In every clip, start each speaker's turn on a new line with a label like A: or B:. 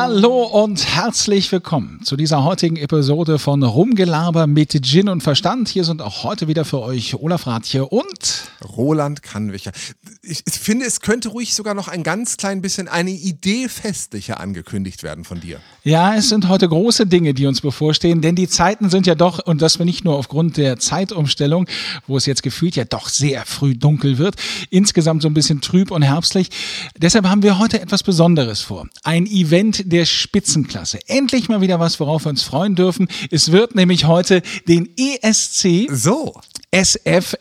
A: Hallo und herzlich willkommen zu dieser heutigen Episode von Rumgelaber mit Gin und Verstand. Hier sind auch heute wieder für euch Olaf Rathje und
B: Roland Kannwicher. Ich, finde, es könnte ruhig sogar noch ein ganz klein bisschen eine Idee festlicher angekündigt werden von dir.
A: Ja, es sind heute große Dinge, die uns bevorstehen, denn die Zeiten sind ja doch, und das nicht nur aufgrund der Zeitumstellung, wo es jetzt gefühlt ja doch sehr früh dunkel wird, insgesamt so ein bisschen trüb und herbstlich. Deshalb haben wir heute etwas Besonderes vor. Ein Event der Spitzenklasse. Endlich mal wieder was, worauf wir uns freuen dürfen. Es wird nämlich heute den ESC
B: So,
A: SFRMGUV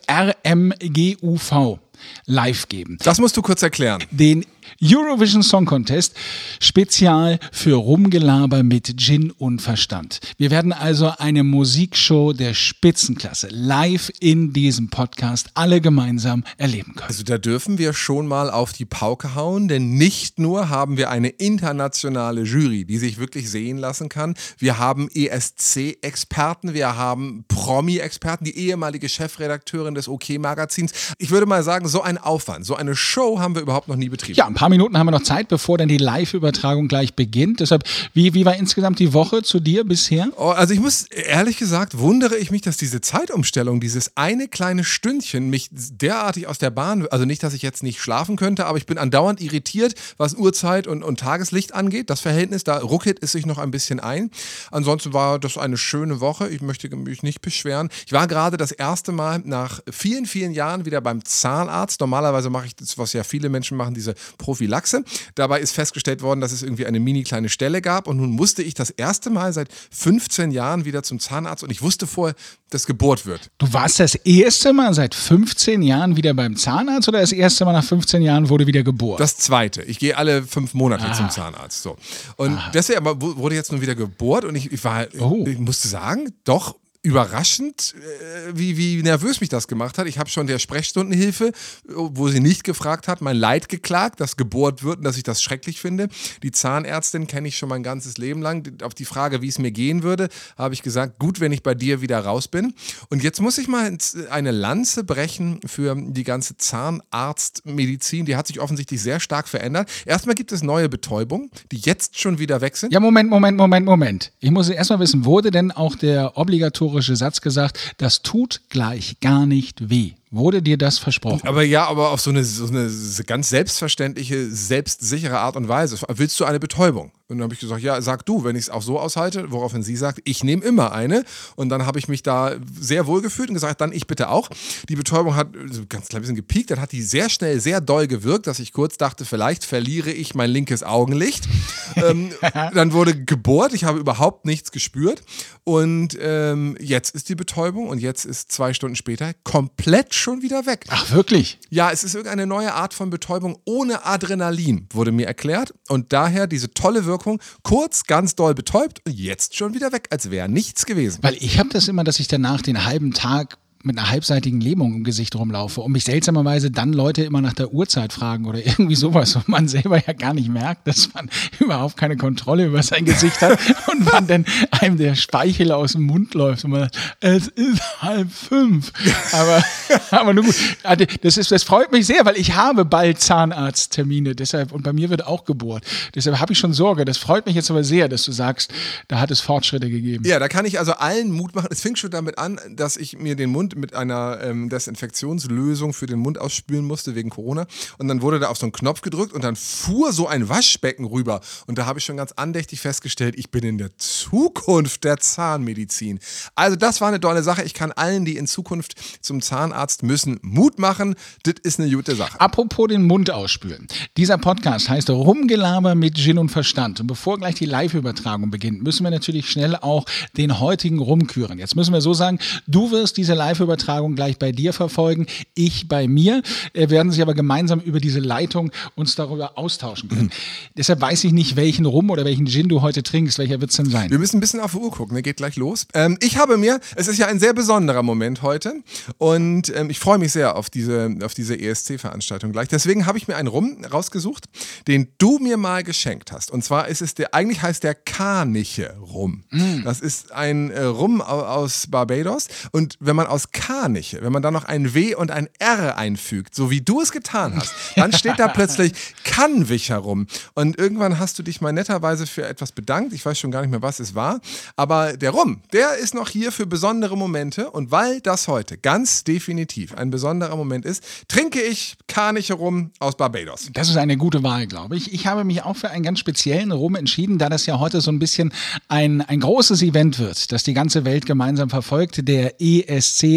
A: live geben.
B: das musst du kurz erklären.
A: Den Eurovision Song Contest Spezial für Rumgelaber mit Gin und Verstand. Wir werden also eine Musikshow der Spitzenklasse live in diesem Podcast alle gemeinsam erleben können.
B: Also da dürfen wir schon mal auf die Pauke hauen, denn nicht nur haben wir eine internationale Jury, die sich wirklich sehen lassen kann, wir haben ESC-Experten, wir haben Promi-Experten, die ehemalige Chefredakteurin des OK-Magazins. Ich würde mal sagen, so ein Aufwand, so eine Show haben wir überhaupt noch nie betrieben.
A: Ja, paar Minuten haben wir noch Zeit, bevor dann die Live-Übertragung gleich beginnt. Deshalb, wie, wie war insgesamt die Woche zu dir bisher?
B: Oh, also ich muss ehrlich gesagt, wundere ich mich, dass diese Zeitumstellung, dieses eine kleine Stündchen mich derartig aus der Bahn, also nicht, dass ich jetzt nicht schlafen könnte, aber ich bin andauernd irritiert, was Uhrzeit und, und Tageslicht angeht. Das Verhältnis, da ruckelt es sich noch ein bisschen ein. Ansonsten war das eine schöne Woche. Ich möchte mich nicht beschweren. Ich war gerade das erste Mal nach vielen, vielen Jahren wieder beim Zahnarzt. Normalerweise mache ich das, was ja viele Menschen machen, diese Prophylaxe. Dabei ist festgestellt worden, dass es irgendwie eine mini kleine Stelle gab und nun musste ich das erste Mal seit 15 Jahren wieder zum Zahnarzt und ich wusste vorher, dass Geburt wird.
A: Du warst das erste Mal seit 15 Jahren wieder beim Zahnarzt oder das erste Mal nach 15 Jahren wurde wieder geboren?
B: Das zweite. Ich gehe alle fünf Monate zum Zahnarzt. So. Und deswegen aber wu- wurde jetzt nun wieder gebohrt und ich, ich war,
A: Oh.
B: ich musste sagen, doch überraschend, äh, wie, wie nervös mich das gemacht hat. Ich habe schon der Sprechstundenhilfe, wo sie nicht gefragt hat, mein Leid geklagt, dass gebohrt wird und dass ich das schrecklich finde. Die Zahnärztin kenne ich schon mein ganzes Leben lang. Auf die Frage, wie es mir gehen würde, habe ich gesagt, gut, wenn ich bei dir wieder raus bin. Und jetzt muss ich mal eine Lanze brechen für die ganze Zahnarztmedizin. Die hat sich offensichtlich sehr stark verändert. Erstmal gibt es neue Betäubungen, die jetzt schon wieder weg sind.
A: Ja, Moment, Moment, Moment, Moment. Ich muss erstmal wissen, wurde denn auch der obligatorische Satz gesagt, das tut gleich gar nicht weh? Wurde dir das versprochen?
B: Aber ja, aber auf so eine, so eine ganz selbstverständliche, selbstsichere Art und Weise. Willst du eine Betäubung? Und dann habe ich gesagt, ja, sag du, wenn ich es auch so aushalte, woraufhin sie sagt, ich nehme immer eine. Und dann habe ich mich da sehr wohl gefühlt und gesagt, dann ich bitte auch. Die Betäubung hat ganz klein bisschen gepiekt, dann hat die sehr schnell, sehr doll gewirkt, dass ich kurz dachte, vielleicht verliere ich mein linkes Augenlicht. ähm, dann wurde gebohrt, ich habe überhaupt nichts gespürt. Und ähm, jetzt ist die Betäubung und jetzt ist zwei Stunden später komplett schon wieder weg.
A: Ach, wirklich?
B: Ja, es ist irgendeine neue Art von Betäubung ohne Adrenalin, wurde mir erklärt. Und daher diese tolle Wirkung, kurz, ganz doll betäubt und jetzt schon wieder weg, als wäre nichts gewesen.
A: Weil ich habe das immer, dass ich danach den halben Tag mit einer halbseitigen Lähmung im Gesicht rumlaufe und mich seltsamerweise dann Leute immer nach der Uhrzeit fragen oder irgendwie sowas und man selber ja gar nicht merkt, dass man überhaupt keine Kontrolle über sein Gesicht hat und man dann einem der Speichel aus dem Mund läuft und man sagt, es ist halb fünf. Aber, aber nur gut. Also Das, ist, das freut mich sehr, weil ich habe bald Zahnarzttermine deshalb und bei mir wird auch gebohrt. Deshalb habe ich schon Sorge. Das freut mich jetzt aber sehr, dass du sagst, da hat es Fortschritte gegeben.
B: Ja, da kann ich also allen Mut machen. Es fing schon damit an, dass ich mir den Mund mit einer ähm, Desinfektionslösung für den Mund ausspülen musste wegen Corona. Und dann wurde da auf so einen Knopf gedrückt und dann fuhr so ein Waschbecken rüber. Und da habe ich schon ganz andächtig festgestellt, ich bin in der Zukunft der Zahnmedizin. Also das war eine tolle Sache. Ich kann allen, die in Zukunft zum Zahnarzt müssen, Mut machen. Das ist eine gute Sache.
A: Apropos den Mund ausspülen. Dieser Podcast heißt Rumgelaber mit Gin und Verstand. Und bevor gleich die Live-Übertragung beginnt, müssen wir natürlich schnell auch den heutigen rumküren. Jetzt müssen wir so sagen, du wirst diese Live-Übertragung gleich bei dir verfolgen, ich bei mir. Wir werden sich aber gemeinsam über diese Leitung uns darüber austauschen können. Deshalb weiß ich nicht, welchen Rum oder welchen Gin du heute trinkst. Welcher wird es denn sein?
B: Wir müssen ein bisschen auf die Uhr gucken, ne? geht gleich los. Ähm, ich habe mir, es ist ja ein sehr besonderer Moment heute und ähm, ich freue mich sehr auf diese, auf diese ESC-Veranstaltung gleich. Deswegen habe ich mir einen Rum rausgesucht, den du mir mal geschenkt hast. Und zwar ist es der, eigentlich heißt der Karniche Rum. Das ist ein äh, Rum au- aus Barbados und wenn man aus das Karniche, wenn man da noch ein W und ein R einfügt, so wie du es getan hast, dann steht da plötzlich Kannwich herum. Und irgendwann hast du dich mal netterweise für etwas bedankt. Ich weiß schon gar nicht mehr, was es war. Aber der Rum, der ist noch hier für besondere Momente. Und weil das heute ganz definitiv ein besonderer Moment ist, trinke ich Karniche Rum aus Barbados.
A: Das ist eine gute Wahl, glaube ich. Ich habe mich auch für einen ganz speziellen Rum entschieden, da das ja heute so ein bisschen ein, ein großes Event wird, das die ganze Welt gemeinsam verfolgt, der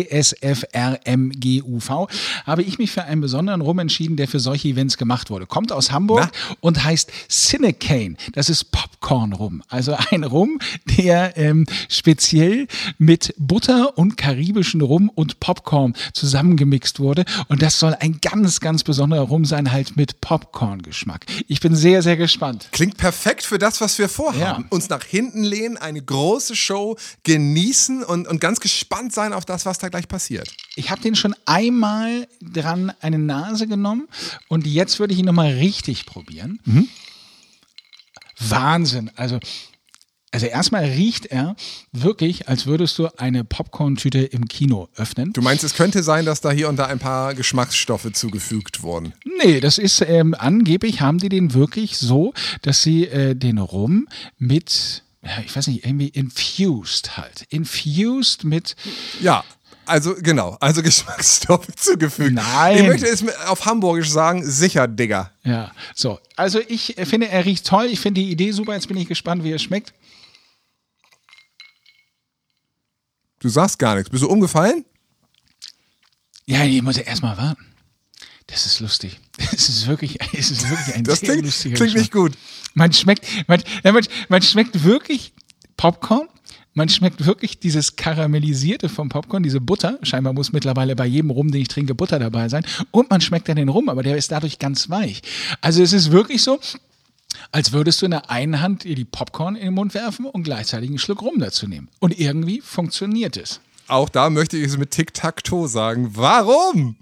A: ESC-SFRMGUV, habe ich mich für einen besonderen Rum entschieden, der für solche Events gemacht wurde. Kommt aus Hamburg Na? und heißt Cinecane. Das ist Popcorn-Rum. Also ein Rum, der ähm, speziell mit Butter und karibischen Rum und Popcorn zusammengemixt wurde. Und das soll ein ganz, ganz besonderer Rum sein, halt mit Popcorn-Geschmack. Ich bin sehr, sehr gespannt.
B: Klingt perfekt für das, was wir vorhaben. Ja. Uns nach hinten lehnen, eine große Show genießen und, und ganz gespannt sein auf das, was da gleich passiert.
A: Ich habe den schon einmal dran eine Nase genommen und jetzt würde ich ihn nochmal richtig probieren. Mhm. Wahnsinn. Also also erstmal riecht er wirklich, als würdest du eine Popcorn-Tüte im Kino öffnen.
B: Du meinst, es könnte sein, dass da hier und da ein paar Geschmacksstoffe zugefügt wurden?
A: Nee, das ist ähm, angeblich haben die den wirklich so, dass sie äh, den Rum mit ja, ich weiß nicht, irgendwie infused halt. Infused mit.
B: Ja. Also genau, also Geschmacksstoffe zugefügt.
A: Nein.
B: Ich möchte es auf Hamburgisch sagen, sicher, Digga.
A: Ja, so. Also ich finde, er riecht toll. Ich finde die Idee super. Jetzt bin ich gespannt, wie er schmeckt.
B: Du sagst gar nichts. Bist du umgefallen?
A: Ja, ich muss ja erstmal warten. Das ist lustig. Es ist wirklich, es ist wirklich ein
B: das
A: sehr
B: klingt,
A: lustiger
B: klingt nicht gut.
A: Man schmeckt, man, man, man schmeckt wirklich Popcorn. Man schmeckt wirklich dieses Karamellisierte vom Popcorn, diese Butter. Scheinbar muss mittlerweile bei jedem Rum, den ich trinke, Butter dabei sein. Und man schmeckt dann den Rum, aber der ist dadurch ganz weich. Also es ist wirklich so, als würdest du in der einen Hand dir die Popcorn in den Mund werfen und gleichzeitig einen Schluck Rum dazu nehmen. Und irgendwie funktioniert es.
B: Auch da möchte ich es mit Tic-Tac-Toe sagen. Warum?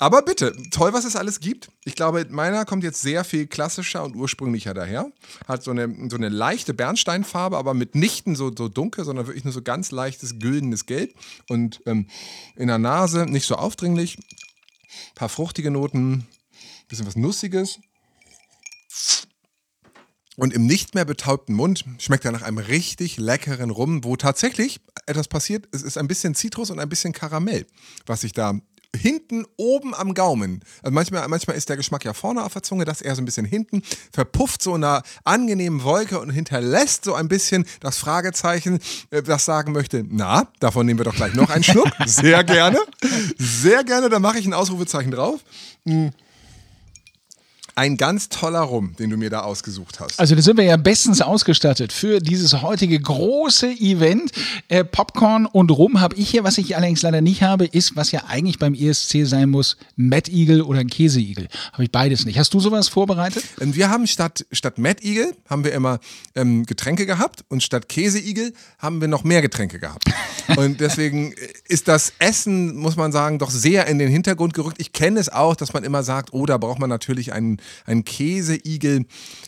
B: Aber bitte, toll, was es alles gibt. Ich glaube, meiner kommt jetzt sehr viel klassischer und ursprünglicher daher. Hat so eine, so eine leichte Bernsteinfarbe, aber mitnichten so, so dunkel, sondern wirklich nur so ganz leichtes, güldenes Gelb. Und ähm, in der Nase nicht so aufdringlich. Ein paar fruchtige Noten, bisschen was Nussiges. Und im nicht mehr betaubten Mund schmeckt er nach einem richtig leckeren Rum, wo tatsächlich etwas passiert. Es ist ein bisschen Zitrus und ein bisschen Karamell, was sich da hinten oben am Gaumen. Also manchmal, manchmal ist der Geschmack ja vorne auf der Zunge, das eher so ein bisschen hinten, verpufft so in einer angenehmen Wolke und hinterlässt so ein bisschen das Fragezeichen, äh, das sagen möchte, na, davon nehmen wir doch gleich noch einen Schluck. Sehr gerne. Sehr gerne, da mache ich ein Ausrufezeichen drauf. Ein ganz toller Rum, den du mir da ausgesucht hast.
A: Also da sind wir ja bestens ausgestattet für dieses heutige große Event. Äh, Popcorn und Rum habe ich hier, was ich allerdings leider nicht habe, ist, was ja eigentlich beim ESC sein muss, Mad Eagle oder ein Käseigel. Habe ich beides nicht. Hast du sowas vorbereitet?
B: Ähm, wir haben statt, statt Mad Eagle haben wir immer ähm, Getränke gehabt und statt Käseigel haben wir noch mehr Getränke gehabt. und deswegen ist das Essen, muss man sagen, doch sehr in den Hintergrund gerückt. Ich kenne es auch, dass man immer sagt, oh, da braucht man natürlich einen ein Käseigel.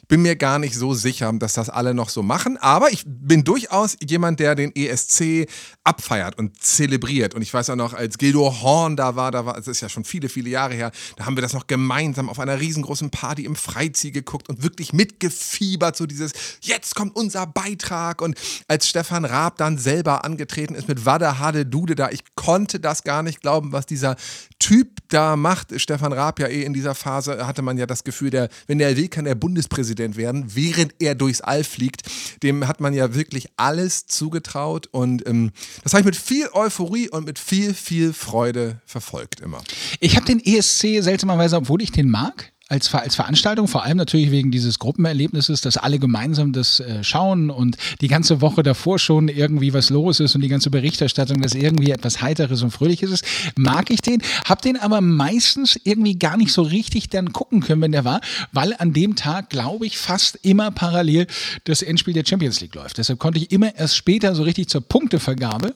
B: Bin mir gar nicht so sicher, dass das alle noch so machen. Aber ich bin durchaus jemand, der den ESC abfeiert und zelebriert. Und ich weiß auch noch, als Gildo Horn da war, da war, das ist ja schon viele, viele Jahre her, da haben wir das noch gemeinsam auf einer riesengroßen Party im Freizieh geguckt und wirklich mitgefiebert, so dieses, jetzt kommt unser Beitrag. Und als Stefan Raab dann selber angetreten ist mit Wada Hade Dude da, ich konnte das gar nicht glauben, was dieser Typ da macht. Stefan Raab ja eh in dieser Phase hatte man ja das Gefühl, der, wenn er will, kann er Bundespräsident werden, während er durchs All fliegt. Dem hat man ja wirklich alles zugetraut und ähm, das habe ich mit viel Euphorie und mit viel, viel Freude verfolgt immer.
A: Ich habe den ESC seltsamerweise, obwohl ich den mag, als, als Veranstaltung, vor allem natürlich wegen dieses Gruppenerlebnisses, dass alle gemeinsam das äh, schauen und die ganze Woche davor schon irgendwie was los ist und die ganze Berichterstattung, dass irgendwie etwas Heiteres und Fröhliches ist, mag ich den, hab den aber meistens irgendwie gar nicht so richtig dann gucken können, wenn der war, weil an dem Tag, glaube ich, fast immer parallel das Endspiel der Champions League läuft. Deshalb konnte ich immer erst später so richtig zur Punktevergabe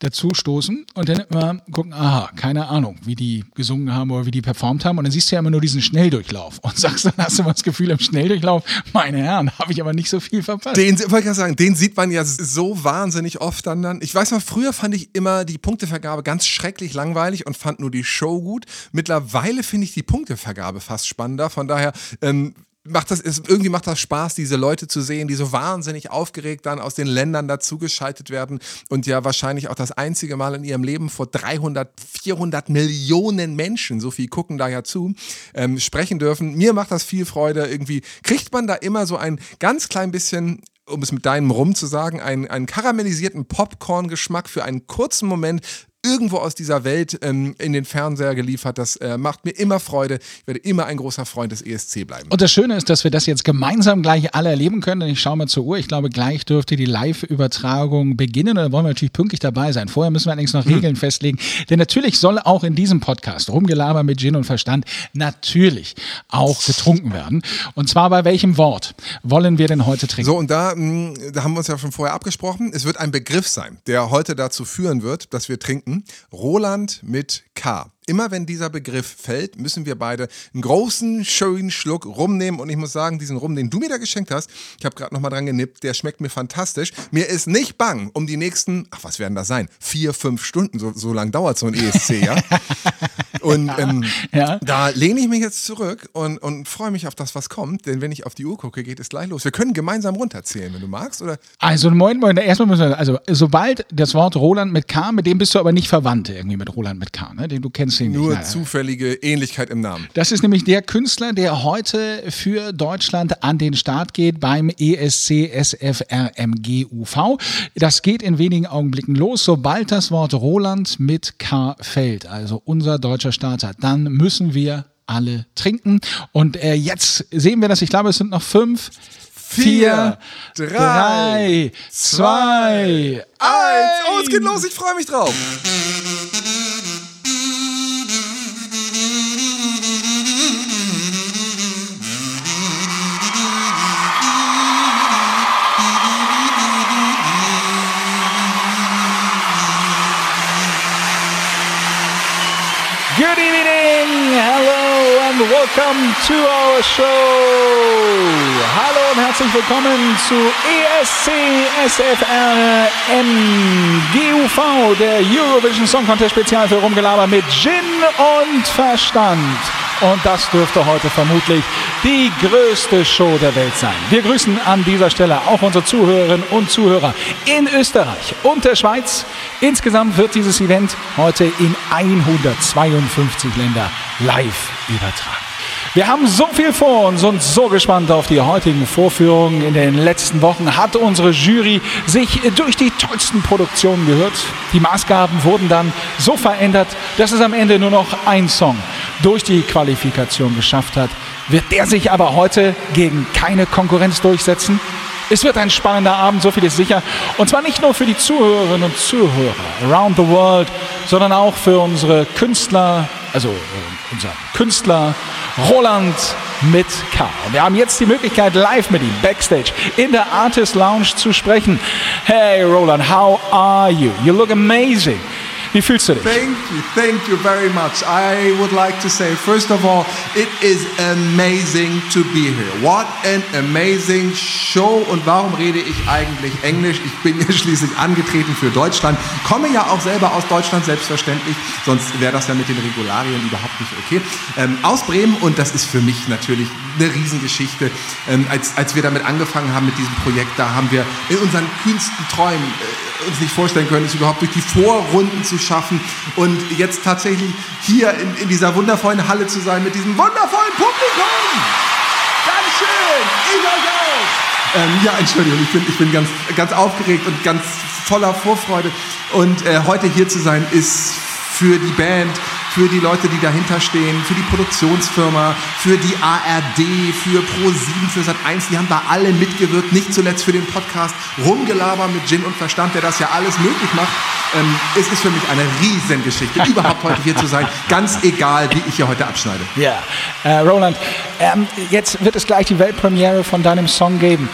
A: dazu stoßen und dann immer gucken, aha, keine Ahnung, wie die gesungen haben oder wie die performt haben. Und dann siehst du ja immer nur diesen Schnelldurchlauf Schnelldurchlauf und sagst, dann hast du mal das Gefühl im Schnelldurchlauf, meine Herren, habe ich aber nicht so viel verpasst.
B: Den, wollte ich sagen, den sieht man ja so wahnsinnig oft dann, dann. Ich weiß noch, früher fand ich immer die Punktevergabe ganz schrecklich langweilig und fand nur die Show gut. Mittlerweile finde ich die Punktevergabe fast spannender. Von daher, ähm, macht das, ist, irgendwie macht das Spaß, diese Leute zu sehen, die so wahnsinnig aufgeregt dann aus den Ländern dazugeschaltet werden und ja wahrscheinlich auch das einzige Mal in ihrem Leben vor 300, 400 Millionen Menschen, so viel gucken da ja zu, ähm, sprechen dürfen. Mir macht das viel Freude. Irgendwie kriegt man da immer so ein ganz klein bisschen um es mit deinem Rum zu sagen, einen, einen karamellisierten Popcorn-Geschmack für einen kurzen Moment irgendwo aus dieser Welt ähm, in den Fernseher geliefert. Das äh, macht mir immer Freude. Ich werde immer ein großer Freund des ESC bleiben.
A: Und das Schöne ist, dass wir das jetzt gemeinsam gleich alle erleben können. Denn ich schaue mal zur Uhr. Ich glaube, gleich dürfte die Live-Übertragung beginnen. Und da wollen wir natürlich pünktlich dabei sein. Vorher müssen wir allerdings noch hm. Regeln festlegen. Denn natürlich soll auch in diesem Podcast Rumgelaber mit Gin und Verstand natürlich auch getrunken werden. Und zwar bei welchem Wort wollen wir denn heute trinken?
B: So, und da, mh, hm, da haben wir uns ja schon vorher abgesprochen. Es wird ein Begriff sein, der heute dazu führen wird, dass wir trinken. Roland mit K. Immer wenn dieser Begriff fällt, müssen wir beide einen großen, schönen Schluck rumnehmen. Und ich muss sagen, diesen Rum, den du mir da geschenkt hast, ich habe gerade nochmal dran genippt, der schmeckt mir fantastisch. Mir ist nicht bang um die nächsten, ach, was werden das sein? Vier, fünf Stunden, so, so lang dauert so ein ESC, ja? Und ähm, ja. da lehne ich mich jetzt zurück und, und freue mich auf das, was kommt. Denn wenn ich auf die Uhr gucke, geht es gleich los. Wir können gemeinsam runterzählen, wenn du magst, oder?
A: Also, moin, moin. Erstmal müssen wir, also, sobald das Wort Roland mit K, mit dem bist du aber nicht verwandt irgendwie mit Roland mit K, ne? Den du kennst ihn
B: Nur
A: nicht.
B: Zufällige Ähnlichkeit im Namen.
A: Das ist nämlich der Künstler, der heute für Deutschland an den Start geht beim ESC SFRMG UV. Das geht in wenigen Augenblicken los, sobald das Wort Roland mit K fällt. Also unser deutscher Starter. Dann müssen wir alle trinken. Und äh, jetzt sehen wir das. Ich glaube, es sind noch fünf. Vier, drei, drei zwei, eins.
B: Oh, es geht los. Ich freue mich drauf.
A: Good evening, hello and welcome to our show. Hallo und herzlich willkommen zu ESC SFR MGUV, der Eurovision Song Contest Spezial für Rumgelaber mit Gin und Verstand. Und das dürfte heute vermutlich die größte Show der Welt sein. Wir grüßen an dieser Stelle auch unsere Zuhörerinnen und Zuhörer in Österreich und der Schweiz. Insgesamt wird dieses Event heute in 152 Länder live übertragen. Wir haben so viel vor und sind so gespannt auf die heutigen Vorführungen. In den letzten Wochen hat unsere Jury sich durch die tollsten Produktionen gehört. Die Maßgaben wurden dann so verändert, dass es am Ende nur noch ein Song durch die Qualifikation geschafft hat. Wird der sich aber heute gegen keine Konkurrenz durchsetzen? Es wird ein spannender Abend, so viel ist sicher. Und zwar nicht nur für die Zuhörerinnen und Zuhörer around the world, sondern auch für unsere Künstler, also äh, unser Künstler Roland mit K. Und wir haben jetzt die Möglichkeit, live mit ihm backstage in der Artist Lounge zu sprechen. Hey Roland, how are you? You look amazing. Wie fühlst du dich?
C: Thank you, thank you very much. I would like to say, first of all, it is amazing to be here. What an amazing show. Und warum rede ich eigentlich Englisch? Ich bin ja schließlich angetreten für Deutschland, komme ja auch selber aus Deutschland, selbstverständlich. Sonst wäre das ja mit den Regularien überhaupt nicht okay. Ähm, aus Bremen und das ist für mich natürlich eine Riesengeschichte. Ähm, als, als wir damit angefangen haben mit diesem Projekt, da haben wir in unseren kühnsten Träumen äh, uns nicht vorstellen können, es überhaupt durch die Vorrunden zu schaffen und jetzt tatsächlich hier in, in dieser wundervollen Halle zu sein mit diesem wundervollen Publikum. Dankeschön, ich euch auch. Ähm, ja, Entschuldigung, ich bin, ich bin ganz, ganz aufgeregt und ganz voller Vorfreude. Und äh, heute hier zu sein ist für die Band, für die Leute, die dahinter stehen, für die Produktionsfirma, für die ARD, für Pro7, für Sat1. Die haben da alle mitgewirkt, nicht zuletzt für den Podcast Rumgelaber mit Gin und Verstand, der das ja alles möglich macht. Ähm, es ist für mich eine Riesengeschichte, überhaupt heute hier zu sein, ganz egal, wie ich hier heute abschneide.
A: Ja, äh, Roland, ähm, jetzt wird es gleich die Weltpremiere von deinem Song geben.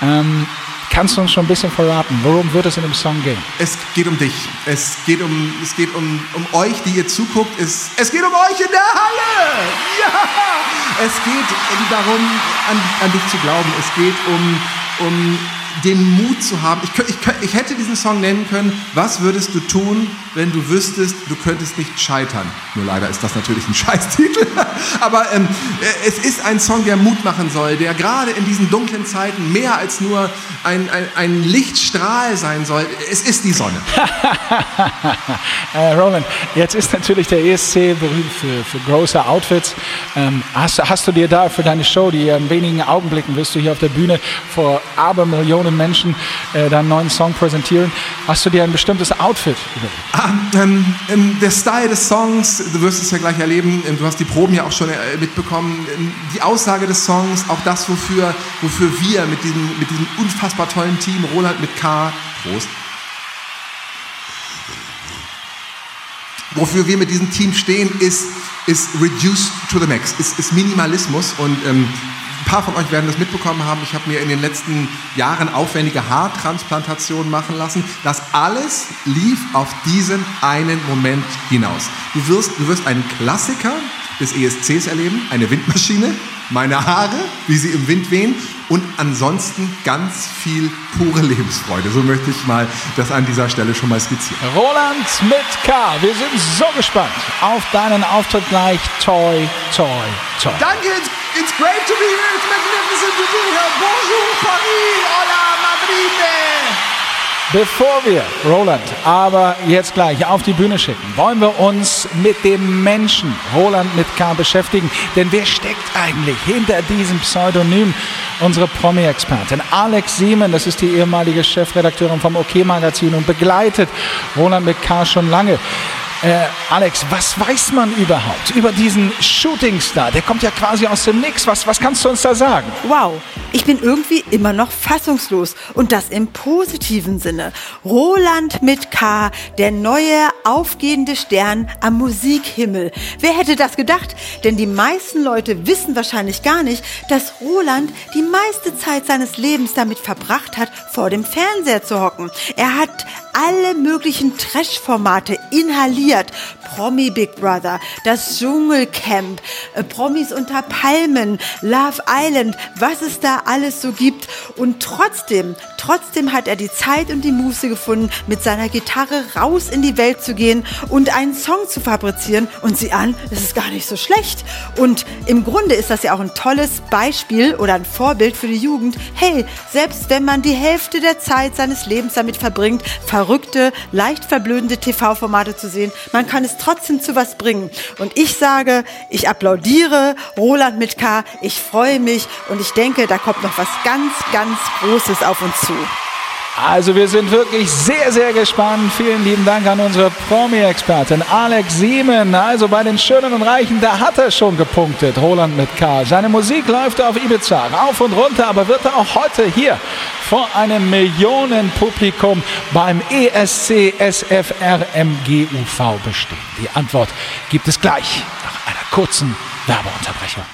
A: Ähm, Kannst du uns schon ein bisschen verraten, worum wird es in dem Song gehen?
C: Es geht um dich. Es geht um, es geht um, um euch, die ihr zuguckt. Es, es geht um euch in der Halle. Ja! es geht darum, an, an dich zu glauben. Es geht um, um den Mut zu haben. Ich, ich, ich hätte diesen Song nennen können, was würdest du tun, wenn du wüsstest, du könntest nicht scheitern. Nur leider ist das natürlich ein Scheißtitel. Aber ähm, äh, es ist ein Song, der Mut machen soll, der gerade in diesen dunklen Zeiten mehr als nur ein, ein, ein Lichtstrahl sein soll. Es ist die Sonne.
A: äh, Roland, jetzt ist natürlich der ESC berühmt für, für große Outfits. Ähm, hast, hast du dir da für deine Show, die in wenigen Augenblicken wirst du hier auf der Bühne vor Abermillionen Menschen äh, deinen neuen Song präsentieren, hast du dir ein bestimmtes Outfit überlegt?
C: Ah, ähm, ähm, der Style des Songs, du wirst es ja gleich erleben, ähm, du hast die Proben ja auch schon äh, mitbekommen, ähm, die Aussage des Songs, auch das, wofür, wofür wir mit diesem, mit diesem unfassbar tollen Team, Roland mit K, Prost, wofür wir mit diesem Team stehen, ist, ist reduced to the max, ist, ist Minimalismus und ähm, paar von euch werden das mitbekommen haben. Ich habe mir in den letzten Jahren aufwendige Haartransplantationen machen lassen. Das alles lief auf diesen einen Moment hinaus. Du wirst, du wirst einen Klassiker des ESCs erleben, eine Windmaschine, meine Haare, wie sie im Wind wehen und ansonsten ganz viel pure Lebensfreude. So möchte ich mal das an dieser Stelle schon mal skizzieren.
A: Roland mit K. Wir sind so gespannt auf deinen Auftritt gleich. Toi, toi, toi.
C: Danke, it's, it's great to be here. It's magnificent to be here. Bonjour Paris, hola Madrid.
A: Bevor wir Roland aber jetzt gleich auf die Bühne schicken, wollen wir uns mit dem Menschen Roland mit K beschäftigen. Denn wer steckt eigentlich hinter diesem Pseudonym? Unsere Promi-Expertin Alex Siemen, das ist die ehemalige Chefredakteurin vom OK-Magazin und begleitet Roland mit K schon lange. Äh, Alex, was weiß man überhaupt über diesen Shootingstar? Der kommt ja quasi aus dem Nix. Was, was kannst du uns da sagen?
D: Wow, ich bin irgendwie immer noch fassungslos und das im positiven Sinne. Roland mit K, der neue aufgehende Stern am Musikhimmel. Wer hätte das gedacht? Denn die meisten Leute wissen wahrscheinlich gar nicht, dass Roland die meiste Zeit seines Lebens damit verbracht hat, vor dem Fernseher zu hocken. Er hat alle möglichen Trash-Formate inhaliert. Promi Big Brother, das Dschungelcamp, äh, Promis unter Palmen, Love Island, was es da alles so gibt. Und trotzdem, trotzdem hat er die Zeit und die Muße gefunden, mit seiner Gitarre raus in die Welt zu gehen und einen Song zu fabrizieren. Und sieh an, es ist gar nicht so schlecht. Und im Grunde ist das ja auch ein tolles Beispiel oder ein Vorbild für die Jugend. Hey, selbst wenn man die Hälfte der Zeit seines Lebens damit verbringt, verrückte, leicht verblödende TV-Formate zu sehen, man kann es trotzdem zu was bringen. Und ich sage, ich applaudiere Roland mit K. Ich freue mich und ich denke, da kommt noch was ganz, ganz Großes auf uns zu.
A: Also wir sind wirklich sehr, sehr gespannt. Vielen lieben Dank an unsere Promi-Expertin Alex Siemen. Also bei den Schönen und Reichen, da hat er schon gepunktet, Roland mit K. Seine Musik läuft auf Ibiza rauf und runter, aber wird er auch heute hier vor einem Millionenpublikum beim ESC SFRMGUV bestehen? Die Antwort gibt es gleich nach einer kurzen Werbeunterbrechung.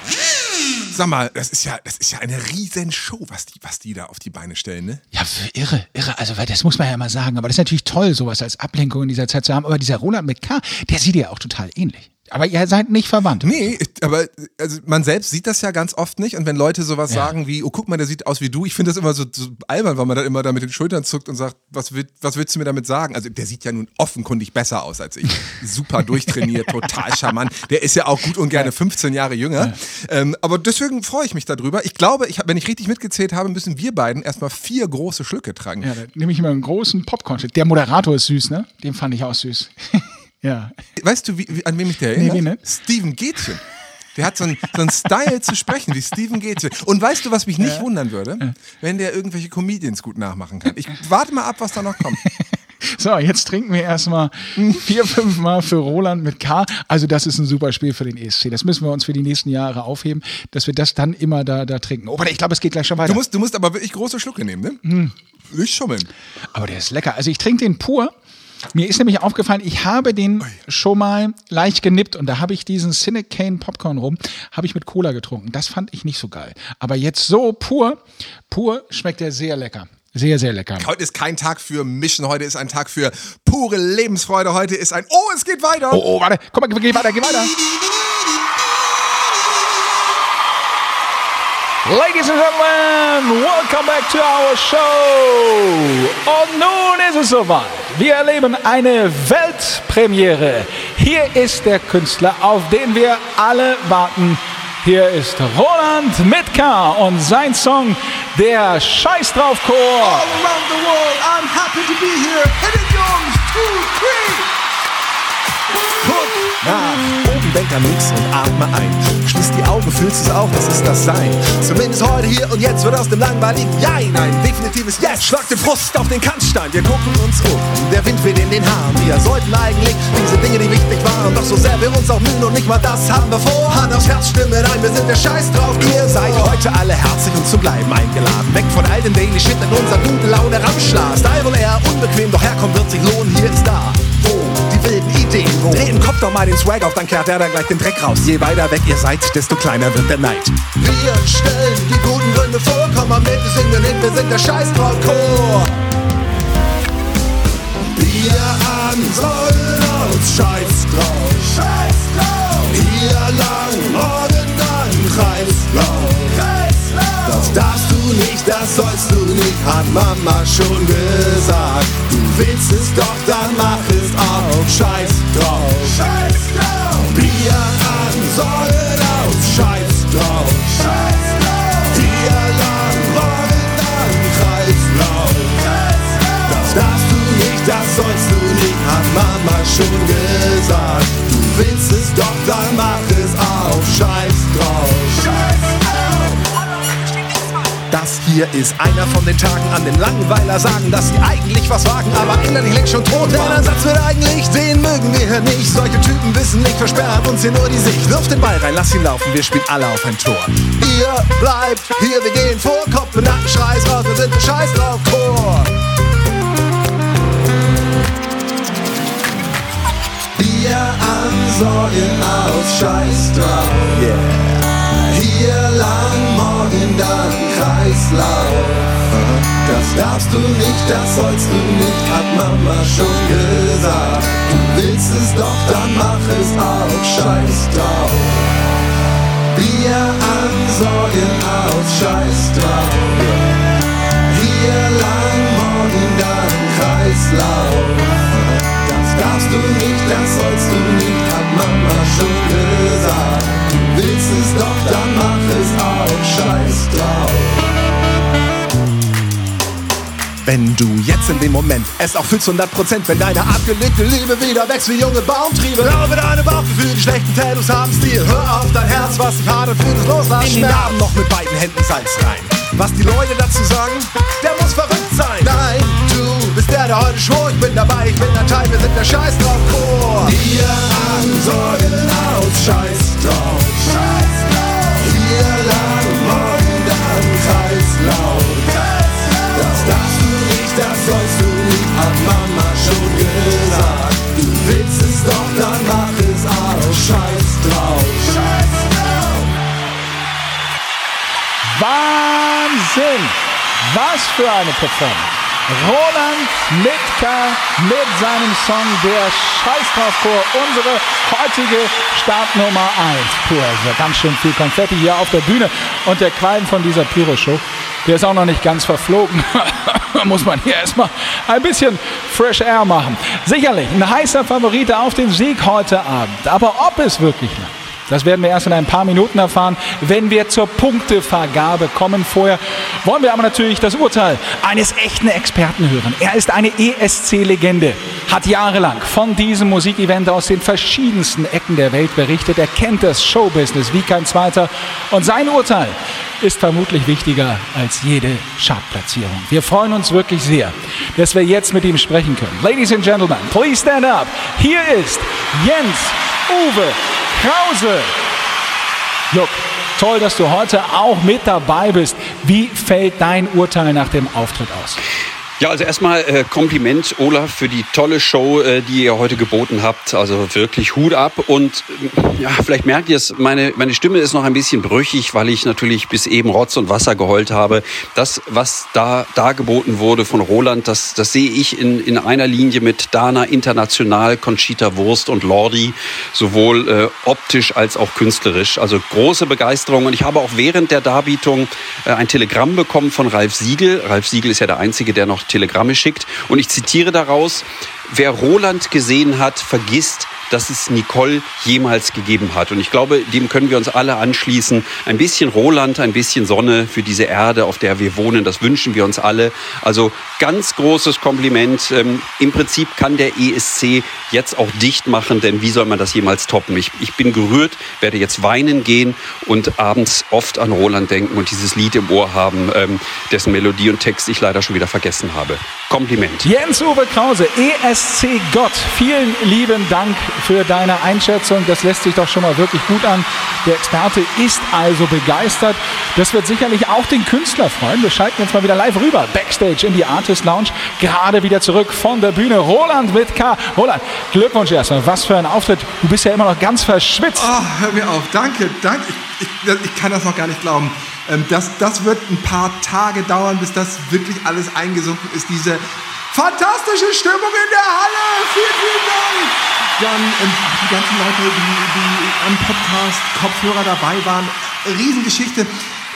B: Sag mal, das ist ja, das ist ja eine Riesenshow, was die, was die da auf die Beine stellen, ne?
A: Ja, irre, irre. Also, weil das muss man ja mal sagen. Aber das ist natürlich toll, sowas als Ablenkung in dieser Zeit zu haben. Aber dieser Roland mit K, der sieht ja auch total ähnlich. Aber ihr seid nicht verwandt.
B: Nee, aber also man selbst sieht das ja ganz oft nicht. Und wenn Leute sowas ja. sagen wie, oh, guck mal, der sieht aus wie du, ich finde das immer so, so, albern, weil man dann immer da mit den Schultern zuckt und sagt, was, will, was willst du mir damit sagen? Also der sieht ja nun offenkundig besser aus als ich. Super durchtrainiert, total charmant. Der ist ja auch gut und gerne 15 Jahre jünger. Ja. Ähm, aber deswegen freue ich mich darüber. Ich glaube, ich, wenn ich richtig mitgezählt habe, müssen wir beiden erstmal vier große Schlücke tragen.
A: Ja, da nehme ich immer einen großen Popcorn. Der Moderator ist süß, ne? Den fand ich auch süß. Ja.
B: Weißt du, wie, wie, an wen ich der erinnere? Nee, wie ne? Steven Gätchen. Der hat so einen, so einen Style zu sprechen wie Steven Gätchen. Und weißt du, was mich nicht ja. wundern würde? Ja. Wenn der irgendwelche Comedians gut nachmachen kann. Ich warte mal ab, was da noch kommt.
A: So, jetzt trinken wir erstmal vier, fünf Mal für Roland mit K. Also, das ist ein super Spiel für den ESC. Das müssen wir uns für die nächsten Jahre aufheben, dass wir das dann immer da, da trinken. Oh, warte, ich glaube, es geht gleich schon weiter.
B: Du musst, du musst aber wirklich große Schlucke nehmen, ne? Hm. Nicht schummeln.
A: Aber der ist lecker. Also, ich trinke den pur. Mir ist nämlich aufgefallen, ich habe den schon mal leicht genippt und da habe ich diesen Cinecane Popcorn rum, habe ich mit Cola getrunken. Das fand ich nicht so geil. Aber jetzt so pur, pur schmeckt der sehr lecker. Sehr, sehr lecker.
B: Heute ist kein Tag für Mischen, heute ist ein Tag für pure Lebensfreude. Heute ist ein Oh, es geht weiter.
A: Oh, oh, warte. Komm mal, geh weiter, geh weiter. Ladies and Gentlemen, welcome back to our show. Und nun ist es soweit. Wir erleben eine Weltpremiere. Hier ist der Künstler, auf den wir alle warten. Hier ist Roland Mitka und sein Song Der Scheiß drauf Chor.
C: All around the world, I'm happy to be here. Hit it, Jungs. Two, three.
E: Guck nach oben, denk an nix und atme ein. Schließ die Augen, fühlst es auch, das ist das Sein. Zumindest heute, hier und jetzt wird aus dem langweiligen Jein ein definitives Yes. Schlag den Frust auf den Kannstein, wir gucken uns um. Der Wind weht in den Haaren, wir sollten eigentlich diese Dinge, die wichtig waren. Doch so sehr wir uns auch mühen und nicht mal das haben wir vor. Hand aufs Herz, Stimme rein, wir sind der Scheiß drauf. Ihr seid heute alle herzlich und zum Bleiben eingeladen. Weg von all den Daily Shit in unser gute Laune Ramschlag. Style wohl eher unbequem, doch herkommen wird sich lohnen, hier ist da. Wohnen. Dreh im Kopf doch mal den Swag auf, dann kehrt er da gleich den Dreck raus. Je weiter weg ihr seid, desto kleiner wird der Neid. Wir stellen die guten Gründe vor, komm Ende singen wir hin, wir sind der Scheiß drauf Chor. Wir an sollen uns Scheiß drauf. Scheiß drauf. Hier lang, morgen dann Kreislauf. Kreislauf. Das darfst du nicht, das sollst du nicht, hat Mama schon gesagt. Du willst es doch, dann mach es auch. Scheiß hier ist einer von den Tagen, an den Langweiler sagen, dass sie eigentlich was wagen, aber innerlich längst schon tot waren. Ein Satz wird eigentlich, den mögen wir hier nicht. Solche Typen wissen nicht, versperrt uns hier nur die Sicht. Wirf den Ball rein, lass ihn laufen, wir spielen alle auf ein Tor. Ihr bleibt hier, wir gehen vor, Kopf und Nacken, Scheiß raus, wir sind Scheiß drauf, Chor. Wir an Sorgen aus Scheiß drauf. Yeah. Hier lang, morgen dann Kreislauf. Das darfst du nicht, das sollst du nicht, hat Mama schon gesagt. Du willst es doch, dann mach es auch, scheiß drauf. Wir an Sorgen aus, scheiß drauf. Hier lang, morgen dann Kreislauf. Wenn du jetzt in dem Moment es auch fühlst 100%, wenn deine abgelegte Liebe wieder wächst wie junge Baumtriebe. Glaube deine Bauchgefühle, die schlechten Tattoos haben Stil. Hör auf dein Herz, was dich hart und fühlt loslassen. In den Arm noch mit beiden Händen Salz rein. Was die Leute dazu sagen, der muss verrückt sein. Nein, du bist der, der heute schwor, ich bin dabei, ich bin der Teil, wir sind der Scheiß drauf Chor. Wir an Sorgen aus, Scheiß drauf. Scheiß drauf. Hier lang, morgen dann Kreislauf. Hat Mama schon gesagt. Du willst es doch, dann mach es auch. Scheiß drauf. Scheiß drauf.
A: Wahnsinn! Was für eine Performance! Roland Mitka mit seinem Song Der Scheiß drauf Chor, unsere heutige Startnummer 1. Puh, also ganz schön viel Konfetti hier auf der Bühne und der Qualm von dieser Pyro-Show, der ist auch noch nicht ganz verflogen. Muss man hier erstmal ein bisschen Fresh Air machen. Sicherlich ein heißer Favorit auf den Sieg heute Abend. Aber ob es wirklich langt, das werden wir erst in ein paar Minuten erfahren, wenn wir zur Punktevergabe kommen. Vorher wollen wir aber natürlich das Urteil eines echten Experten hören. Er ist eine ESC-Legende, hat jahrelang von diesem Musikevent aus den verschiedensten Ecken der Welt berichtet. Er kennt das Showbusiness wie kein zweiter und sein Urteil ist vermutlich wichtiger als jede Chartplatzierung. Wir freuen uns wirklich sehr, dass wir jetzt mit ihm sprechen können. Ladies and Gentlemen, please stand up. Hier ist Jens Uwe Krause. Juck, toll, dass du heute auch mit dabei bist. Wie fällt dein Urteil nach dem Auftritt aus?
F: Ja, also erstmal äh, Kompliment, Olaf, für die tolle Show, äh, die ihr heute geboten habt. Also wirklich Hut ab. Und äh, ja, vielleicht merkt ihr es, meine, meine Stimme ist noch ein bisschen brüchig, weil ich natürlich bis eben Rotz und Wasser geheult habe. Das, was da dargeboten wurde von Roland, das, das sehe ich in, in einer Linie mit Dana International, Conchita Wurst und Lordi, sowohl äh, optisch als auch künstlerisch. Also große Begeisterung. Und ich habe auch während der Darbietung äh, ein Telegramm bekommen von Ralf Siegel. Ralf Siegel ist ja der Einzige, der noch Telegramme schickt. Und ich zitiere daraus, wer Roland gesehen hat, vergisst, dass es Nicole jemals gegeben hat. Und ich glaube, dem können wir uns alle anschließen. Ein bisschen Roland, ein bisschen Sonne für diese Erde, auf der wir wohnen, das wünschen wir uns alle. Also ganz großes Kompliment. Ähm, Im Prinzip kann der ESC jetzt auch dicht machen, denn wie soll man das jemals toppen? Ich, ich bin gerührt, werde jetzt weinen gehen und abends oft an Roland denken und dieses Lied im Ohr haben, ähm, dessen Melodie und Text ich leider schon wieder vergessen habe. Kompliment.
A: Jens-Uwe Krause, ESC Gott, vielen lieben Dank für deine Einschätzung. Das lässt sich doch schon mal wirklich gut an. Der Experte ist also begeistert. Das wird sicherlich auch den Künstler freuen. Wir schalten jetzt mal wieder live rüber, Backstage in die Artist Lounge. Gerade wieder zurück von der Bühne. Roland mit K. Roland, Glückwunsch erstmal. Was für ein Auftritt. Du bist ja immer noch ganz verschwitzt.
B: Oh, hör mir auf. Danke, danke. Ich, ich, ich kann das noch gar nicht glauben. Ähm, das, das wird ein paar Tage dauern, bis das wirklich alles eingesunken ist. Diese fantastische Stimmung in der Halle. Vielen, vielen Dank. Dann die ganzen Leute, die, die am Podcast Kopfhörer dabei waren. Riesengeschichte.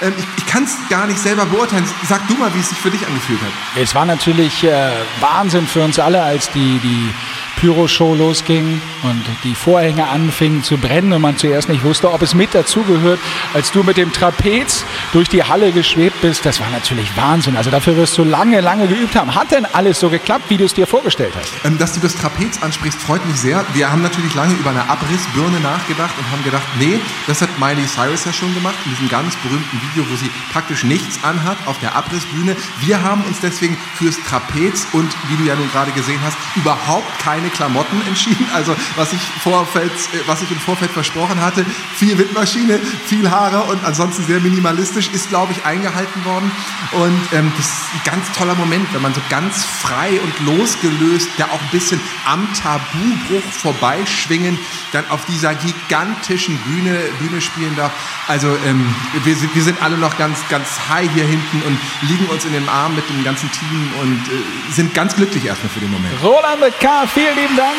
B: Ähm, ich ich kann es gar nicht selber beurteilen. Sag du mal, wie es sich für dich angefühlt hat.
A: Es war natürlich äh, Wahnsinn für uns alle, als die, die Pyro-Show losging und die Vorhänge anfingen zu brennen und man zuerst nicht wusste, ob es mit dazugehört. Als du mit dem Trapez durch die Halle geschwebt bist, das war natürlich Wahnsinn. Also dafür wirst du lange, lange geübt haben. Hat denn alles so geklappt, wie du es dir vorgestellt hast?
B: Ähm, dass du das Trapez ansprichst, freut mich sehr. Wir haben natürlich lange über eine Abrissbirne nachgedacht und haben gedacht, nee, das hat Miley Cyrus ja schon gemacht in diesem ganz berühmten Video, wo sie praktisch nichts anhat auf der Abrissbühne. Wir haben uns deswegen fürs Trapez und, wie du ja nun gerade gesehen hast, überhaupt keine Klamotten entschieden. Also was ich, Vorfeld, was ich im Vorfeld versprochen hatte, viel Windmaschine, viel Haare und ansonsten sehr minimalistisch, ist, glaube ich, eingehalten worden. Und ähm, das ist ein ganz toller Moment, wenn man so ganz frei und losgelöst, der auch ein bisschen am Tabubruch vorbeischwingen, dann auf dieser gigantischen Bühne, Bühne spielen darf. Also ähm, wir, sind, wir sind alle noch ganz, ganz high hier hinten und liegen uns in den Arm mit dem ganzen Team und äh, sind ganz glücklich erstmal für den Moment.
A: Roland K, vielen lieben Dank.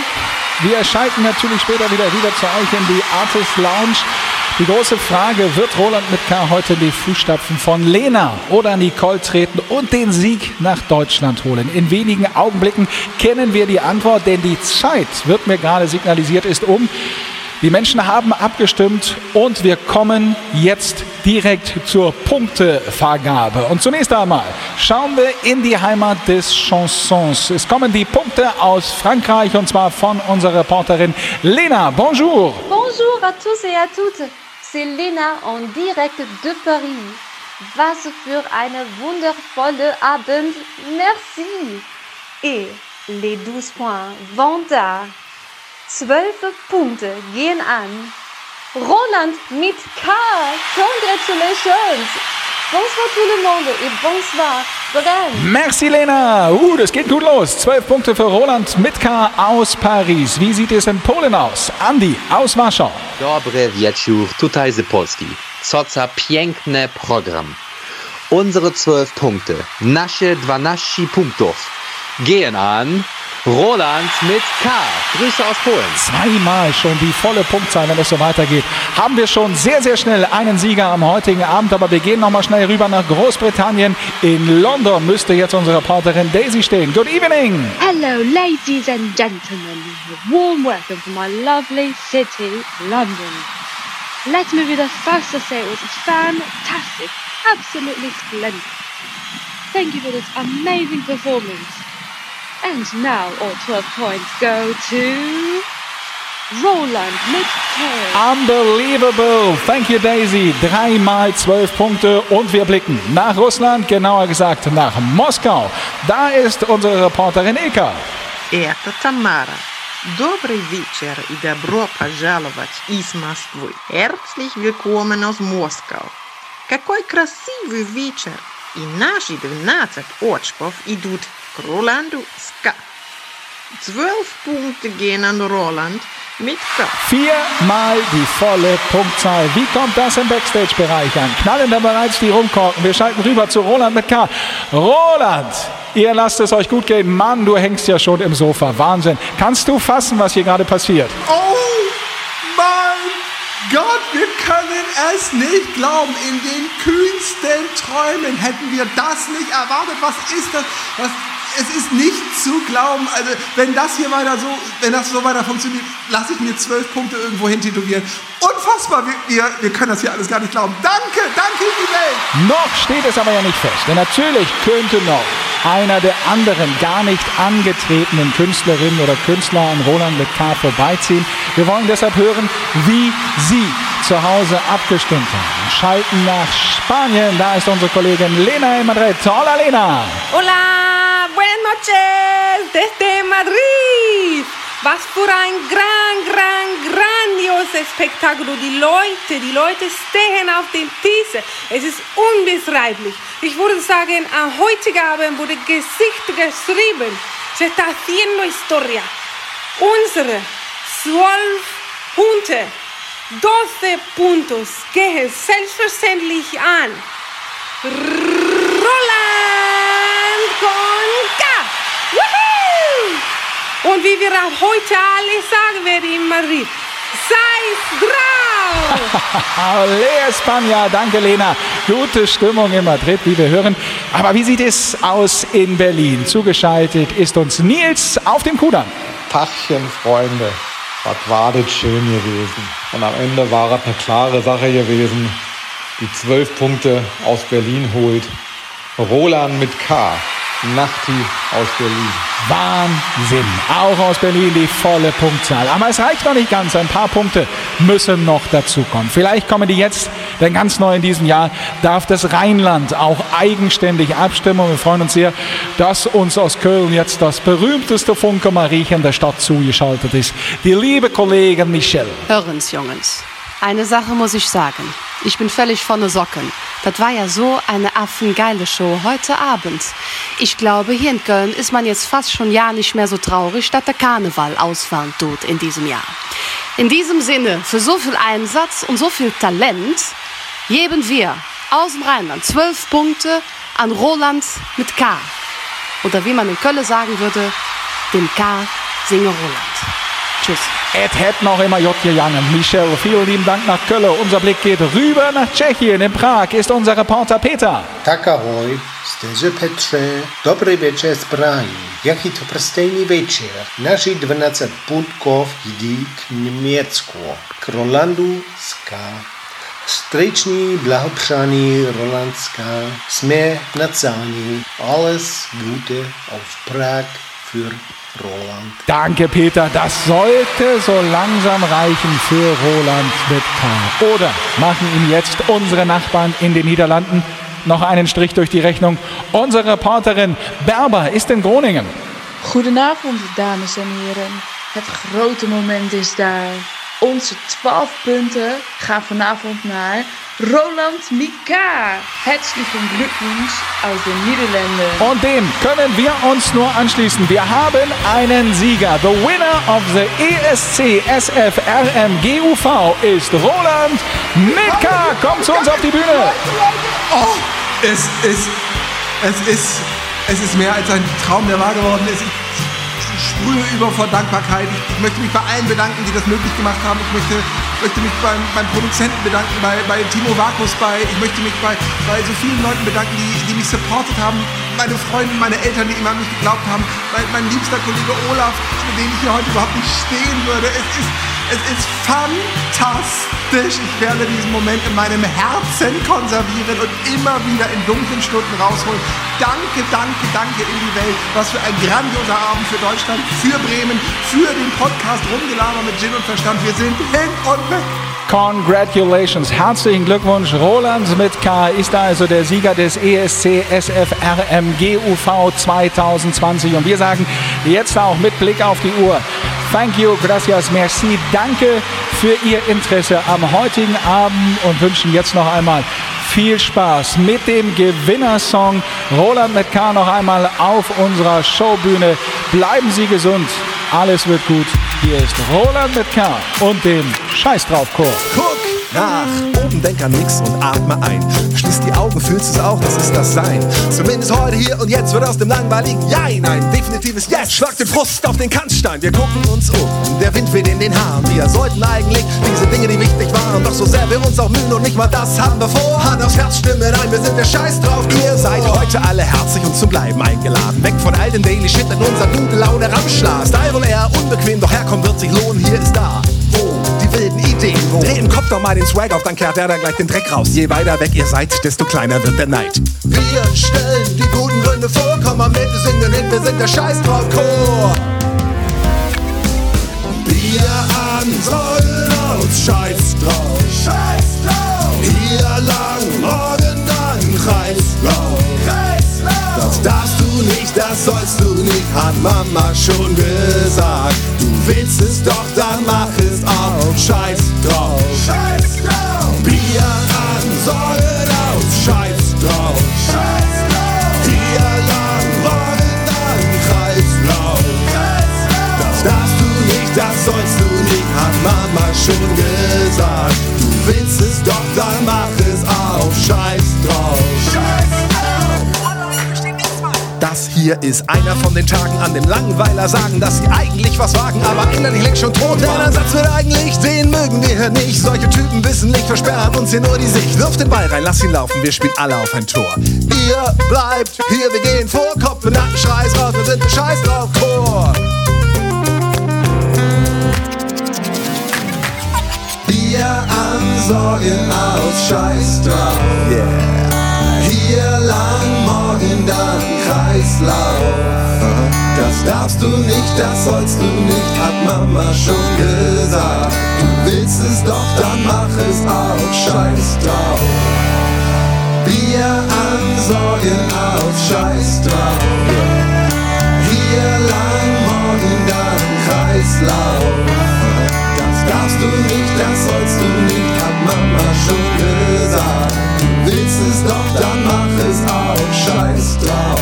A: Wir schalten natürlich später wieder rüber zu euch in die Artist Lounge. Die große Frage, wird Roland mit K heute die Fußstapfen von Lena oder Nicole treten und den Sieg nach Deutschland holen? In wenigen Augenblicken kennen wir die Antwort, denn die Zeit, wird mir gerade signalisiert, ist um. Die Menschen haben abgestimmt und wir kommen jetzt direkt zur Punktevergabe. Und zunächst einmal schauen wir in die Heimat des Chansons. Es kommen die Punkte aus Frankreich und zwar von unserer Reporterin Lena. Bonjour.
G: Bonjour à tous et à toutes. C'est Lena en direct de Paris. Was für eine wundervolle Abend. Merci. Et les 12 points vont à 12 Punkte gehen an Roland mit K. Congratulations. Bonsoir tout le monde et bonsoir Bren.
A: Merci Lena. Uh, das geht gut los. Zwölf Punkte für Roland mit K aus Paris. Wie sieht es in Polen aus? Andi aus Warschau.
H: Dobry wieczór, tutaj z Polski. Co za piękne program. Unsere 12 Punkte, nasze 12 punktów, gehen an Roland mit K. Grüße aus Polen.
A: Zweimal schon die volle Punktzahl, wenn es so weitergeht. Haben wir schon sehr, sehr schnell einen Sieger am heutigen Abend, aber wir gehen nochmal schnell rüber nach Großbritannien. In London müsste jetzt unsere Reporterin Daisy stehen. Good evening.
I: Hello, ladies and gentlemen. A warm welcome to my lovely city, London. Let me be the first to say it was fantastic, absolutely splendid. Thank you for this amazing performance. And now all 12 points go to Roland mit K.
A: Unbelievable. Thank you, Daisy. Dreimal zwölf Punkte und wir blicken nach Russland, genauer gesagt nach Moskau. Da ist unsere Reporterin Ilka.
J: Это Тамара. Добрый вечер и добро пожаловать из Москвы. Herzlich willkommen aus Moskau. Какой красивый вечер! И наши 12 очков идут Rolando Ska. Zwölf Punkte gehen an Roland mit K.
A: Viermal die volle Punktzahl. Wie kommt das im Backstage-Bereich an? Knallen da bereits die Rumkorken. Wir schalten rüber zu Roland mit K. Roland, ihr lasst es euch gut gehen. Mann, du hängst ja schon im Sofa. Wahnsinn. Kannst du fassen, was hier gerade passiert?
B: Oh mein Gott, wir können es nicht glauben. In den kühnsten Träumen hätten wir das nicht erwartet. Was ist das? Was, es ist nicht zu glauben. Also, wenn das hier weiter so, wenn das so weiter funktioniert, lasse ich mir zwölf Punkte irgendwo hin tätowieren. Unfassbar. Wir, wir, wir können das hier alles gar nicht glauben. Danke, danke in die Welt.
A: Noch steht es aber ja nicht fest. Denn natürlich könnte noch einer der anderen gar nicht angetretenen Künstlerinnen oder Künstler an Roland K vorbeiziehen. Wir wollen deshalb hören, wie Sie zu Hause abgestimmt haben. Schalten nach Spanien. Da ist unsere Kollegin Lena in Madrid. Hola, Lena.
K: Hola, noches desde Madrid. Was für ein gran, gran, grandioses Spektakel. Die Leute, die Leute stehen auf dem Tisch. Es ist unbeschreiblich. Ich würde sagen, am heutigen Abend wurde Gesicht geschrieben. Se está haciendo historia. Unsere zwölf Punkte, 12 Puntos gehen selbstverständlich an. Roland Und wie wir auch heute alle sagen werden in Madrid, sei drauf!
A: Ole España, danke Lena. Gute Stimmung in Madrid, wie wir hören. Aber wie sieht es aus in Berlin? Zugeschaltet ist uns Nils auf dem Kudamm.
L: Tachchen, Freunde. Was war das schön gewesen. Und am Ende war es eine klare Sache gewesen, die zwölf Punkte aus Berlin holt. Roland mit K. Nachti aus Berlin.
A: Wahnsinn. Auch aus Berlin die volle Punktzahl. Aber es reicht noch nicht ganz. Ein paar Punkte müssen noch dazukommen. Vielleicht kommen die jetzt, denn ganz neu in diesem Jahr darf das Rheinland auch eigenständig abstimmen. Und wir freuen uns sehr, dass uns aus Köln jetzt das berühmteste Funke Mariechen der Stadt zugeschaltet ist. Die liebe Kollegin Michelle.
M: Hörens, Jungens. Eine Sache muss ich sagen. Ich bin völlig von den Socken. Das war ja so eine affengeile Show heute Abend. Ich glaube, hier in Köln ist man jetzt fast schon ja nicht mehr so traurig, dass der Karneval ausfallen tut in diesem Jahr. In diesem Sinne, für so viel Einsatz und so viel Talent, geben wir aus dem Rheinland zwölf Punkte an Roland mit K. Oder wie man in Köln sagen würde, dem K singe Roland. Tschüss.
A: Ed hätte noch immer J gegangen. Michel, vielen lieben Dank nach Köln. Unser Blick geht rüber nach Tschechien. In Prag ist unser Reporter Peter.
N: Tak ahoj, steže Petře, dobrý večer z Prahy. Jaký to prostejný večer. Naši 12 puntkov jde k Německu, k Ska. Striční blahopřání Rolandska. Jsme nadsáni. Alles Gute auf Prag für Roland.
A: Danke, Peter. Das sollte so langsam reichen für Roland mit K. Oder machen ihm jetzt unsere Nachbarn in den Niederlanden noch einen Strich durch die Rechnung. Unsere Reporterin Berber ist in Groningen.
O: Goedenavond, dames en heren. Het grote moment is daar. Onze 12 punten gaan vanavond naar Roland Mika. Herzlichen Glückwunsch aus den Niederlanden.
A: Und dem können wir uns nur anschließen. Wir haben einen Sieger. The winner of the ESC SFRM GUV ist Roland Mika. Kommt zu uns auf die Bühne.
B: Oh, es ist, es ist, es ist mehr als ein Traum, der wahr geworden ist. Sprühe über vor Dankbarkeit. Ich, möchte mich bei allen bedanken, die das möglich gemacht haben. Ich möchte, möchte mich beim, beim Produzenten bedanken, bei, bei Timo Vakus, bei, ich möchte mich bei, bei so vielen Leuten bedanken, die, die mich supportet haben. Meine Freunde, meine Eltern, die immer an mich geglaubt haben. Mein, mein liebster Kollege Olaf, mit dem ich hier heute überhaupt nicht stehen würde. Es ist, es ist fantastisch. Ich werde diesen Moment in meinem Herzen konservieren und immer wieder in dunklen Stunden rausholen. Danke, danke, danke in die Welt. Was für ein grandioser Abend für Deutschland, für Bremen, für den Podcast Rumgelaber mit Gin und Verstand. Wir sind hin und weg.
A: Congratulations, herzlichen Glückwunsch. Roland mit K ist also der Sieger des ESC SFRM GUV 2020. Und wir sagen jetzt auch mit Blick auf die Uhr. Thank you, gracias, merci. Danke für Ihr Interesse am heutigen Abend und wünschen jetzt noch einmal
P: viel Spaß mit dem Gewinnersong Roland mit noch einmal auf unserer Showbühne. Bleiben Sie gesund, alles wird gut. Hier ist Roland mit und dem Scheiß drauf Chor.
E: Nach oben, denk an nix und atme ein. Schließ die Augen, fühlst es auch, das ist das Sein. Zumindest heute, hier und jetzt wird aus dem langweiligen Jein ein definitives Yes. Schlag den Frust auf den Kannstein, wir gucken uns um. Der Wind weht in den Haaren. Wir sollten eigentlich diese Dinge, die wichtig waren, doch so sehr wir uns auch mühen und nicht mal das haben wir vor. Hand aufs Herz, Stimme rein, wir sind der Scheiß drauf. Ihr seid heute alle herzlich und zum Bleiben eingeladen. Weg von all den Daily Shit in unser gute Laune Ramschlag. Style wohl eher unbequem, doch herkommen wird sich lohnen, hier ist da. Wo? Die wilden Ideen. Wo? Dreh im Kopf doch mal den Swag auf, dann kehrt er da gleich den Dreck raus. Je weiter weg ihr seid, desto kleiner wird der Neid. Wir stellen die guten Gründe vor, komm mal mit, wir singen hin, wir sind der Scheiß drauf Chor. Bier an, Säulen aus, Scheiß drauf. Scheiß drauf. Hier lang, morgen dann, Kreislauf. Kreislauf. Das darfst du nicht, das sollst du nicht, hat Mama schon gesagt. Du willst es doch, dann mach es auch. Scheiß drauf. Schon gesagt. Du willst es doch, dann mach es auch. Scheiß drauf. Das hier ist einer von den Tagen, an dem Langweiler sagen, dass sie eigentlich was wagen, aber innerlich längst schon tot waren. Der Satz wird eigentlich, den mögen wir hier nicht. Solche Typen wissen nicht, versperren uns hier nur die Sicht. Wirf den Ball rein, lass ihn laufen, wir spielen alle auf ein Tor. Ihr bleibt hier, wir gehen vor, Kopf in Nacken, Scheiß raus, wir sind der Scheiß drauf, Chor. Bier an Sorgen aus, Scheiß drauf. Yeah. Hier lang, morgen dann Kreislauf. Das darfst du nicht, das sollst du nicht, hat Mama schon gesagt. Du willst es doch, dann mach es auch, Scheiß drauf. Bier an Sorgen aus, Scheiß drauf. Hier lang, morgen dann Kreislauf. Das darfst du nicht, das sollst du nicht, hat Mama schon gesagt. Du willst es doch, dann mach es auch, scheiß drauf.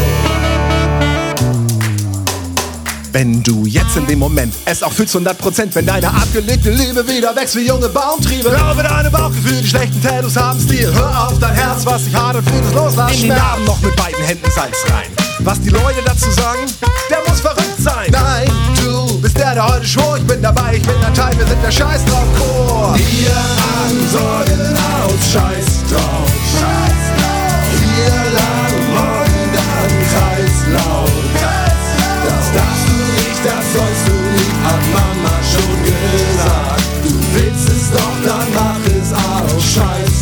E: Wenn du jetzt in dem Moment es auch fühlst 100%, wenn deine abgelegte Liebe wieder wächst wie junge Baumtriebe. Glaube deinem Bauchgefühl, die schlechten Tattoos haben Stil. Hör auf dein Herz, was sich hart fühlt, es loslassen. In die Narben noch mit beiden Händen Salz rein. Was die Leute dazu sagen, der muss verrückt sein. Nein, du bist der, der heute schwor, ich bin dabei, ich bin der Teil, wir sind der Scheiß drauf Chor. Wir an Sorgen aus, Scheiß drauf. Scheiß drauf. Hier lang, morgen dann Kreislauf. Das darfst du nicht, das sollst du nicht, hat Mama schon gesagt. Du willst es doch, dann mach es auch. Scheiß